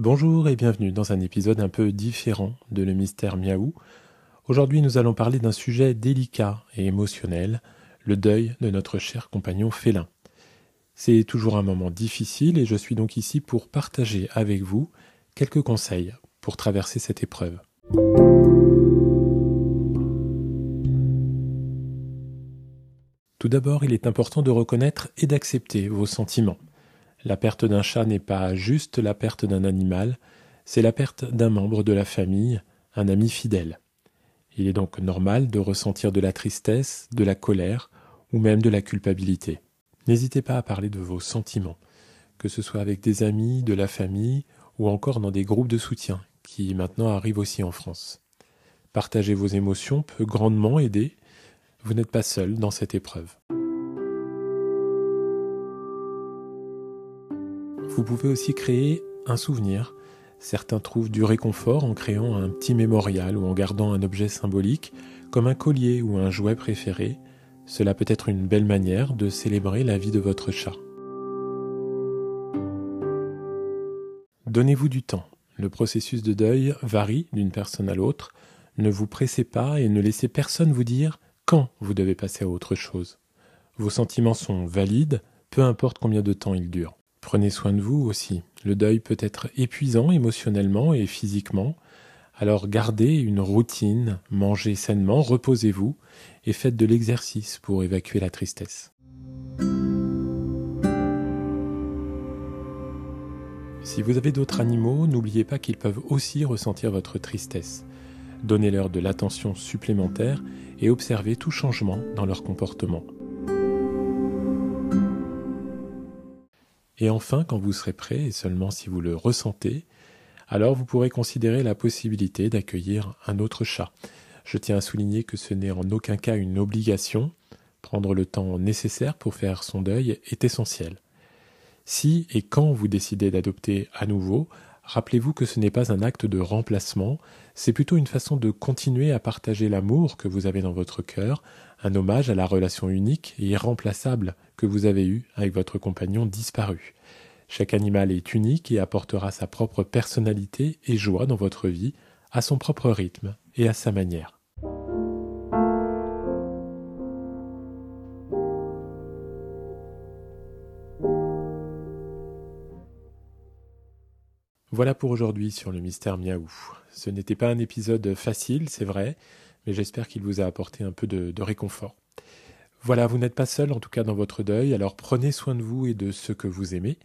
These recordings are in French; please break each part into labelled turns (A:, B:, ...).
A: Bonjour et bienvenue dans un épisode un peu différent de Le Mystère Miaou. Aujourd'hui nous allons parler d'un sujet délicat et émotionnel, le deuil de notre cher compagnon félin. C'est toujours un moment difficile et je suis donc ici pour partager avec vous quelques conseils pour traverser cette épreuve. Tout d'abord, il est important de reconnaître et d'accepter vos sentiments. La perte d'un chat n'est pas juste la perte d'un animal, c'est la perte d'un membre de la famille, un ami fidèle. Il est donc normal de ressentir de la tristesse, de la colère ou même de la culpabilité. N'hésitez pas à parler de vos sentiments, que ce soit avec des amis, de la famille ou encore dans des groupes de soutien qui maintenant arrivent aussi en France. Partager vos émotions peut grandement aider vous n'êtes pas seul dans cette épreuve. Vous pouvez aussi créer un souvenir. Certains trouvent du réconfort en créant un petit mémorial ou en gardant un objet symbolique, comme un collier ou un jouet préféré. Cela peut être une belle manière de célébrer la vie de votre chat. Donnez-vous du temps. Le processus de deuil varie d'une personne à l'autre. Ne vous pressez pas et ne laissez personne vous dire quand vous devez passer à autre chose. Vos sentiments sont valides, peu importe combien de temps ils durent. Prenez soin de vous aussi. Le deuil peut être épuisant émotionnellement et physiquement. Alors gardez une routine, mangez sainement, reposez-vous et faites de l'exercice pour évacuer la tristesse. Si vous avez d'autres animaux, n'oubliez pas qu'ils peuvent aussi ressentir votre tristesse. Donnez-leur de l'attention supplémentaire et observez tout changement dans leur comportement. Et enfin, quand vous serez prêt, et seulement si vous le ressentez, alors vous pourrez considérer la possibilité d'accueillir un autre chat. Je tiens à souligner que ce n'est en aucun cas une obligation. Prendre le temps nécessaire pour faire son deuil est essentiel. Si et quand vous décidez d'adopter à nouveau, Rappelez-vous que ce n'est pas un acte de remplacement, c'est plutôt une façon de continuer à partager l'amour que vous avez dans votre cœur, un hommage à la relation unique et irremplaçable que vous avez eue avec votre compagnon disparu. Chaque animal est unique et apportera sa propre personnalité et joie dans votre vie, à son propre rythme et à sa manière. Voilà pour aujourd'hui sur le mystère Miaou. Ce n'était pas un épisode facile, c'est vrai, mais j'espère qu'il vous a apporté un peu de, réconfort. Voilà, vous n'êtes pas seul en tout cas dans votre deuil, alors prenez soin de vous et de ceux que vous aimez.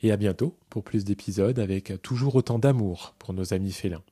A: Et à bientôt pour plus d'épisodes avec toujours autant d'amour pour nos amis félins.